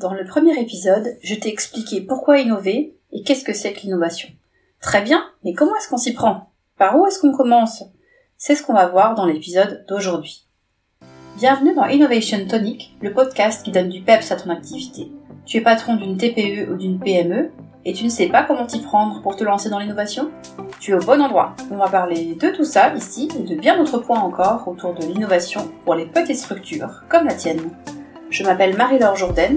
Dans le premier épisode, je t'ai expliqué pourquoi innover et qu'est-ce que c'est que l'innovation. Très bien, mais comment est-ce qu'on s'y prend? Par où est-ce qu'on commence? C'est ce qu'on va voir dans l'épisode d'aujourd'hui. Bienvenue dans Innovation Tonic, le podcast qui donne du peps à ton activité. Tu es patron d'une TPE ou d'une PME et tu ne sais pas comment t'y prendre pour te lancer dans l'innovation? Tu es au bon endroit. On va parler de tout ça ici et de bien d'autres points encore autour de l'innovation pour les petites structures comme la tienne. Je m'appelle Marie-Laure Jourdain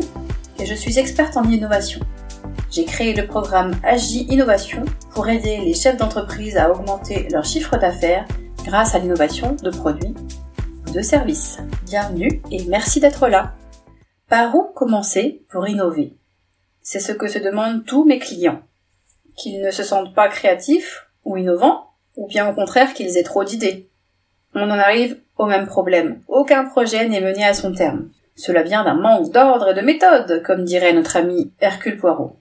et je suis experte en innovation. J'ai créé le programme Agi Innovation pour aider les chefs d'entreprise à augmenter leur chiffre d'affaires grâce à l'innovation de produits ou de services. Bienvenue et merci d'être là. Par où commencer pour innover? C'est ce que se demandent tous mes clients. Qu'ils ne se sentent pas créatifs ou innovants, ou bien au contraire qu'ils aient trop d'idées. On en arrive au même problème. Aucun projet n'est mené à son terme. Cela vient d'un manque d'ordre et de méthode, comme dirait notre ami Hercule Poirot.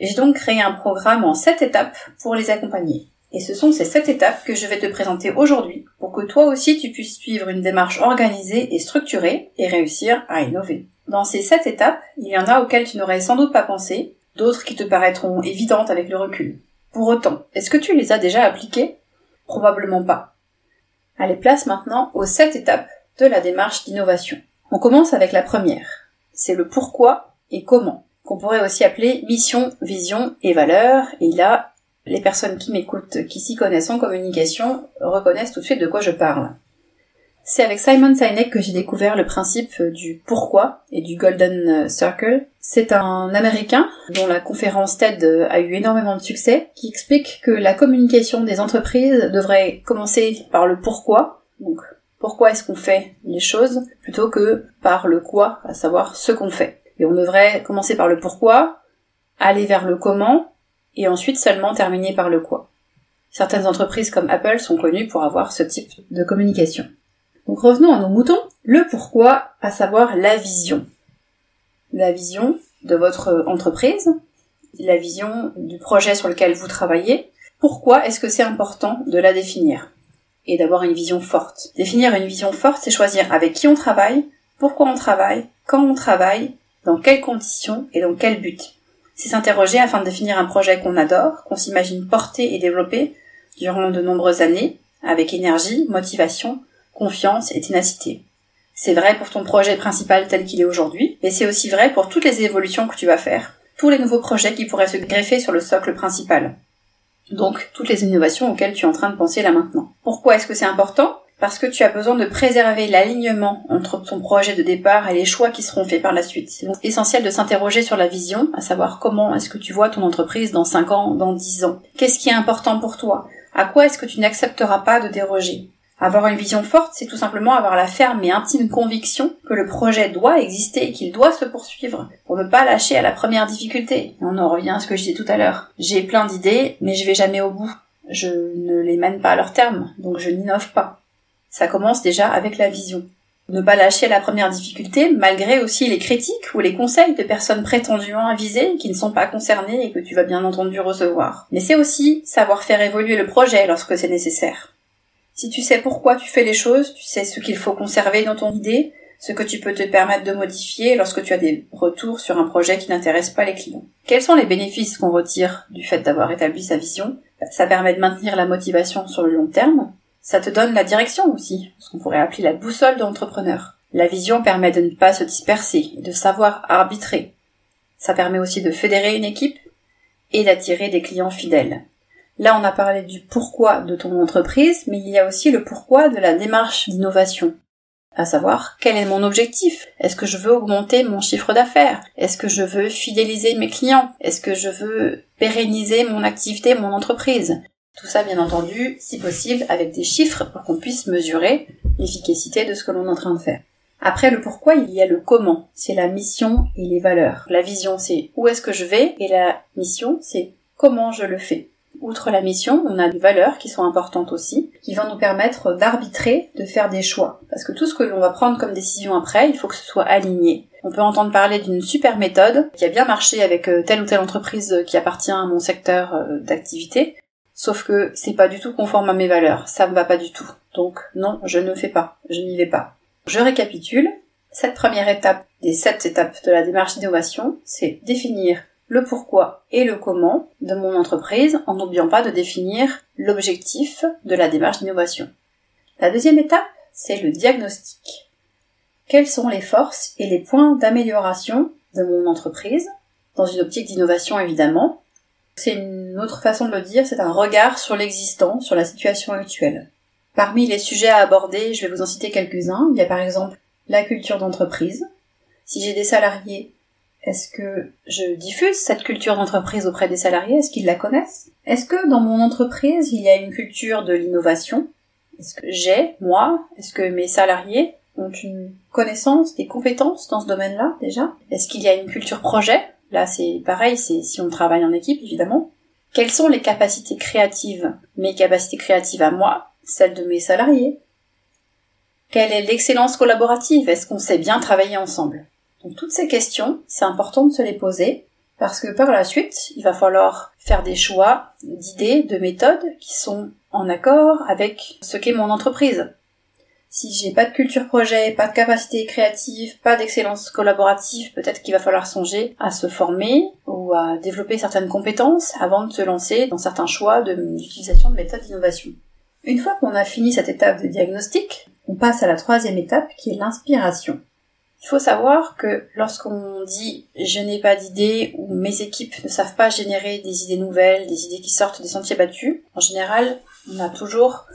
J'ai donc créé un programme en sept étapes pour les accompagner. Et ce sont ces sept étapes que je vais te présenter aujourd'hui pour que toi aussi tu puisses suivre une démarche organisée et structurée et réussir à innover. Dans ces sept étapes, il y en a auxquelles tu n'aurais sans doute pas pensé, d'autres qui te paraîtront évidentes avec le recul. Pour autant, est-ce que tu les as déjà appliquées? Probablement pas. Allez, place maintenant aux sept étapes de la démarche d'innovation. On commence avec la première. C'est le pourquoi et comment, qu'on pourrait aussi appeler mission, vision et valeur. Et là, les personnes qui m'écoutent, qui s'y connaissent en communication, reconnaissent tout de suite de quoi je parle. C'est avec Simon Sinek que j'ai découvert le principe du pourquoi et du Golden Circle. C'est un Américain dont la conférence TED a eu énormément de succès, qui explique que la communication des entreprises devrait commencer par le pourquoi, pourquoi est-ce qu'on fait les choses plutôt que par le quoi, à savoir ce qu'on fait? Et on devrait commencer par le pourquoi, aller vers le comment, et ensuite seulement terminer par le quoi. Certaines entreprises comme Apple sont connues pour avoir ce type de communication. Donc revenons à nos moutons. Le pourquoi, à savoir la vision. La vision de votre entreprise, la vision du projet sur lequel vous travaillez. Pourquoi est-ce que c'est important de la définir? Et d'avoir une vision forte. Définir une vision forte, c'est choisir avec qui on travaille, pourquoi on travaille, quand on travaille, dans quelles conditions et dans quel but. C'est s'interroger afin de définir un projet qu'on adore, qu'on s'imagine porter et développer durant de nombreuses années, avec énergie, motivation, confiance et ténacité. C'est vrai pour ton projet principal tel qu'il est aujourd'hui, mais c'est aussi vrai pour toutes les évolutions que tu vas faire, tous les nouveaux projets qui pourraient se greffer sur le socle principal. Donc toutes les innovations auxquelles tu es en train de penser là maintenant. Pourquoi est-ce que c'est important? Parce que tu as besoin de préserver l'alignement entre ton projet de départ et les choix qui seront faits par la suite. C'est essentiel de s'interroger sur la vision, à savoir comment est-ce que tu vois ton entreprise dans 5 ans, dans 10 ans. Qu'est-ce qui est important pour toi? À quoi est-ce que tu n'accepteras pas de déroger? Avoir une vision forte, c'est tout simplement avoir la ferme et intime conviction que le projet doit exister et qu'il doit se poursuivre pour ne pas lâcher à la première difficulté. on en revient à ce que je disais tout à l'heure. J'ai plein d'idées, mais je vais jamais au bout. Je ne les mène pas à leur terme, donc je n'innove pas. Ça commence déjà avec la vision. Ne pas lâcher à la première difficulté, malgré aussi les critiques ou les conseils de personnes prétendument avisées qui ne sont pas concernées et que tu vas bien entendu recevoir. Mais c'est aussi savoir faire évoluer le projet lorsque c'est nécessaire. Si tu sais pourquoi tu fais les choses, tu sais ce qu'il faut conserver dans ton idée, ce que tu peux te permettre de modifier lorsque tu as des retours sur un projet qui n'intéresse pas les clients. Quels sont les bénéfices qu'on retire du fait d'avoir établi sa vision? Ça permet de maintenir la motivation sur le long terme. Ça te donne la direction aussi, ce qu'on pourrait appeler la boussole d'entrepreneur. La vision permet de ne pas se disperser de savoir arbitrer. Ça permet aussi de fédérer une équipe et d'attirer des clients fidèles. Là, on a parlé du pourquoi de ton entreprise, mais il y a aussi le pourquoi de la démarche d'innovation. À savoir, quel est mon objectif? Est-ce que je veux augmenter mon chiffre d'affaires? Est-ce que je veux fidéliser mes clients? Est-ce que je veux pérenniser mon activité, mon entreprise? Tout ça, bien entendu, si possible, avec des chiffres pour qu'on puisse mesurer l'efficacité de ce que l'on est en train de faire. Après le pourquoi, il y a le comment. C'est la mission et les valeurs. La vision, c'est où est-ce que je vais et la mission, c'est comment je le fais. Outre la mission, on a des valeurs qui sont importantes aussi, qui vont nous permettre d'arbitrer, de faire des choix. Parce que tout ce que l'on va prendre comme décision après, il faut que ce soit aligné. On peut entendre parler d'une super méthode qui a bien marché avec euh, telle ou telle entreprise qui appartient à mon secteur euh, d'activité, sauf que c'est pas du tout conforme à mes valeurs, ça me va pas du tout. Donc non, je ne fais pas, je n'y vais pas. Je récapitule. Cette première étape des sept étapes de la démarche d'innovation, c'est définir le pourquoi et le comment de mon entreprise en n'oubliant pas de définir l'objectif de la démarche d'innovation. La deuxième étape, c'est le diagnostic. Quelles sont les forces et les points d'amélioration de mon entreprise, dans une optique d'innovation évidemment. C'est une autre façon de le dire, c'est un regard sur l'existant, sur la situation actuelle. Parmi les sujets à aborder, je vais vous en citer quelques-uns. Il y a par exemple la culture d'entreprise. Si j'ai des salariés, est-ce que je diffuse cette culture d'entreprise auprès des salariés? Est-ce qu'ils la connaissent? Est-ce que dans mon entreprise, il y a une culture de l'innovation? Est-ce que j'ai, moi, est-ce que mes salariés ont une connaissance, des compétences dans ce domaine-là déjà? Est-ce qu'il y a une culture projet? Là, c'est pareil, c'est si on travaille en équipe, évidemment. Quelles sont les capacités créatives? Mes capacités créatives à moi, celles de mes salariés. Quelle est l'excellence collaborative? Est-ce qu'on sait bien travailler ensemble? Donc toutes ces questions, c'est important de se les poser parce que par la suite, il va falloir faire des choix d'idées, de méthodes qui sont en accord avec ce qu'est mon entreprise. Si j'ai pas de culture projet, pas de capacité créative, pas d'excellence collaborative, peut-être qu'il va falloir songer à se former ou à développer certaines compétences avant de se lancer dans certains choix d'utilisation de, méthodes d'innovation. Une fois qu'on a fini cette étape de diagnostic, on passe à la troisième étape qui est l'inspiration. Il faut savoir que lorsqu'on dit je n'ai pas d'idées ou mes équipes ne savent pas générer des idées nouvelles, des idées qui sortent des sentiers battus, en général, on a toujours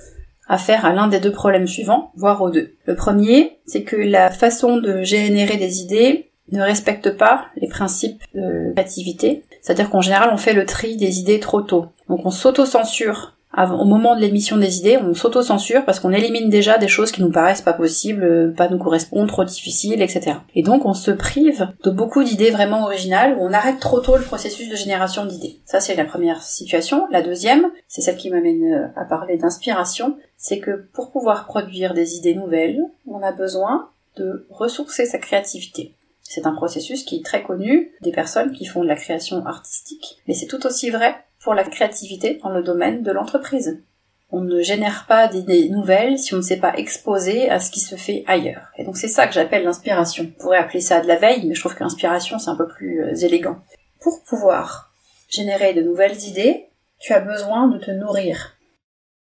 affaire à l'un des deux problèmes suivants, voire aux deux. Le premier, c'est que la façon de générer des idées ne respecte pas les principes de créativité. C'est-à-dire qu'en général, on fait le tri des idées trop tôt. Donc on s'auto-censure au moment de l'émission des idées, on s'auto-censure parce qu'on élimine déjà des choses qui nous paraissent pas possibles, euh, pas nous correspondent, trop difficiles, etc. Et donc on se prive de beaucoup d'idées vraiment originales où on arrête trop tôt le processus de génération d'idées. Ça c'est la première situation. La deuxième, c'est celle qui m'amène euh, à parler d'inspiration, c'est que pour pouvoir produire des idées nouvelles, on a besoin de ressourcer sa créativité. C'est un processus qui est très connu des personnes qui font de la création artistique, mais c'est tout aussi vrai pour la créativité dans le domaine de l'entreprise. On ne génère pas d'idées nouvelles si on ne s'est pas exposé à ce qui se fait ailleurs. Et donc c'est ça que j'appelle l'inspiration. On pourrait appeler ça de la veille, mais je trouve que l'inspiration c'est un peu plus euh, élégant. Pour pouvoir générer de nouvelles idées, tu as besoin de te nourrir.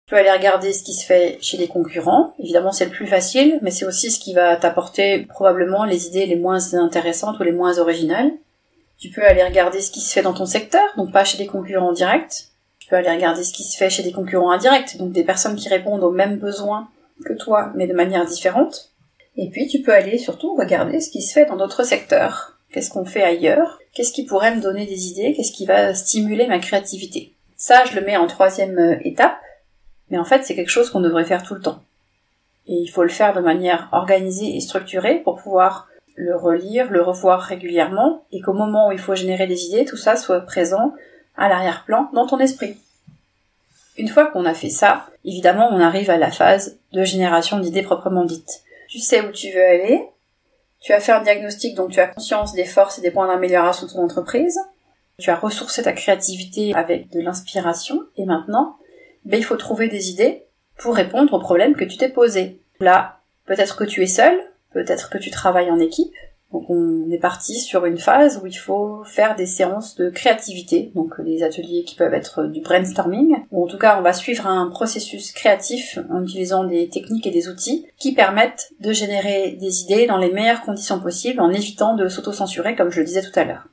Tu peux aller regarder ce qui se fait chez les concurrents. Évidemment, c'est le plus facile, mais c'est aussi ce qui va t'apporter probablement les idées les moins intéressantes ou les moins originales. Tu peux aller regarder ce qui se fait dans ton secteur, donc pas chez des concurrents directs. Tu peux aller regarder ce qui se fait chez des concurrents indirects, donc des personnes qui répondent aux mêmes besoins que toi, mais de manière différente. Et puis tu peux aller surtout regarder ce qui se fait dans d'autres secteurs. Qu'est-ce qu'on fait ailleurs? Qu'est-ce qui pourrait me donner des idées? Qu'est-ce qui va stimuler ma créativité? Ça, je le mets en troisième euh, étape, mais en fait c'est quelque chose qu'on devrait faire tout le temps. Et il faut le faire de manière organisée et structurée pour pouvoir le relire, le revoir régulièrement, et qu'au moment où il faut générer des idées, tout ça soit présent à l'arrière-plan dans ton esprit. Une fois qu'on a fait ça, évidemment, on arrive à la phase de génération d'idées proprement dites. Tu sais où tu veux aller, tu as fait un diagnostic, donc tu as conscience des forces et des points d'amélioration de ton entreprise, tu as ressourcé ta créativité avec de l'inspiration, et maintenant, ben, il faut trouver des idées pour répondre aux problèmes que tu t'es posés. Là, peut-être que tu es seul, peut-être que tu travailles en équipe. Donc on est parti sur une phase où il faut faire des séances de créativité, donc des ateliers qui peuvent être du brainstorming, ou en tout cas on va suivre un processus créatif en utilisant des techniques et des outils qui permettent de générer des idées dans les meilleures conditions possibles en évitant de s'auto-censurer comme je le disais tout à l'heure.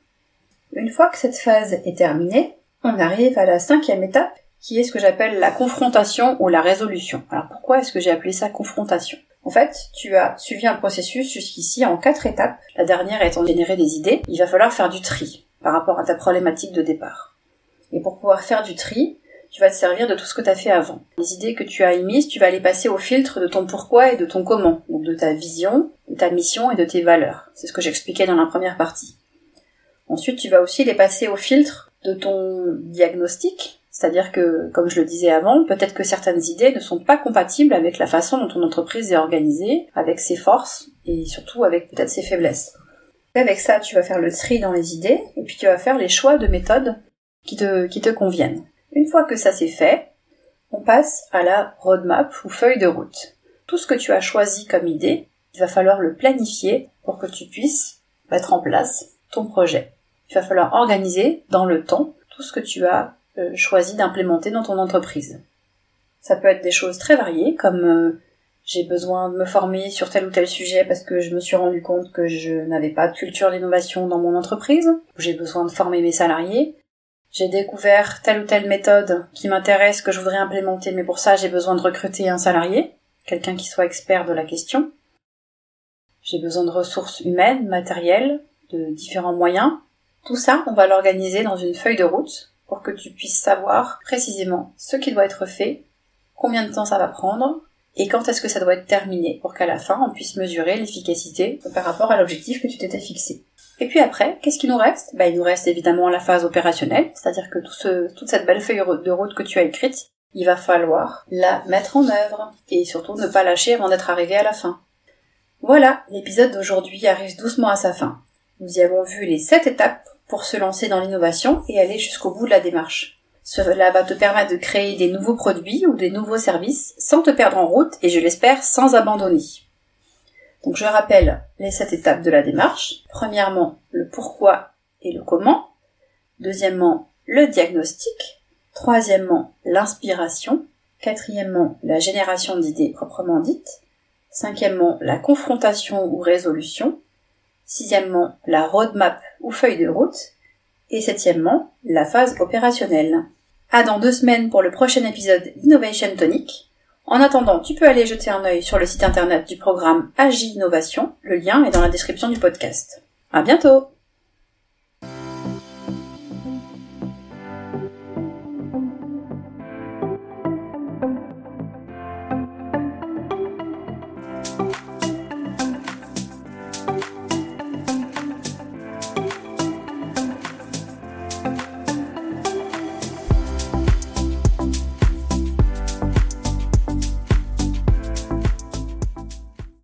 Une fois que cette phase est terminée, on arrive à la cinquième étape qui est ce que j'appelle la confrontation ou la résolution. Alors pourquoi est-ce que j'ai appelé ça confrontation? En fait, tu as suivi un processus jusqu'ici en quatre étapes, la dernière étant de générer des idées. Il va falloir faire du tri par rapport à ta problématique de départ. Et pour pouvoir faire du tri, tu vas te servir de tout ce que tu as fait avant. Les idées que tu as émises, tu vas les passer au filtre de ton pourquoi et de ton comment, donc de ta vision, de ta mission et de tes valeurs. C'est ce que j'expliquais dans la première partie. Ensuite, tu vas aussi les passer au filtre de ton diagnostic, c'est-à-dire que, comme je le disais avant, peut-être que certaines idées ne sont pas compatibles avec la façon dont ton entreprise est organisée, avec ses forces et surtout avec peut-être ses faiblesses. Avec ça, tu vas faire le tri dans les idées et puis tu vas faire les choix de méthodes qui te, qui te conviennent. Une fois que ça c'est fait, on passe à la roadmap ou feuille de route. Tout ce que tu as choisi comme idée, il va falloir le planifier pour que tu puisses mettre en place ton projet. Il va falloir organiser dans le temps tout ce que tu as euh, choisi d'implémenter dans ton entreprise. Ça peut être des choses très variées comme euh, j'ai besoin de me former sur tel ou tel sujet parce que je me suis rendu compte que je n'avais pas de culture d'innovation dans mon entreprise, j'ai besoin de former mes salariés, j'ai découvert telle ou telle méthode qui m'intéresse, que je voudrais implémenter, mais pour ça j'ai besoin de recruter un salarié, quelqu'un qui soit expert de la question. J'ai besoin de ressources humaines, matérielles, de différents moyens. Tout ça, on va l'organiser dans une feuille de route pour que tu puisses savoir précisément ce qui doit être fait, combien de temps ça va prendre, et quand est-ce que ça doit être terminé pour qu'à la fin on puisse mesurer l'efficacité par rapport à l'objectif que tu t'étais fixé. Et puis après, qu'est-ce qui nous reste? Bah, Il nous reste évidemment la phase opérationnelle, c'est-à-dire que toute cette belle feuille de route que tu as écrite, il va falloir la mettre en œuvre et surtout ne pas lâcher avant d'être arrivé à la fin. Voilà, l'épisode d'aujourd'hui arrive doucement à sa fin. Nous y avons vu les sept étapes pour se lancer dans l'innovation et aller jusqu'au bout de la démarche. Cela va te permettre de créer des nouveaux produits ou des nouveaux services sans te perdre en route et je l'espère sans abandonner. Donc je rappelle les sept étapes de la démarche. Premièrement, le pourquoi et le comment. Deuxièmement, le diagnostic. Troisièmement, l'inspiration. Quatrièmement, la génération d'idées proprement dites. Cinquièmement, la confrontation ou résolution. Sixièmement, la roadmap ou feuille de route. Et septièmement, la phase opérationnelle. À dans deux semaines pour le prochain épisode d'Innovation Tonic. En attendant, tu peux aller jeter un œil sur le site internet du programme Agi Innovation. Le lien est dans la description du podcast. À bientôt!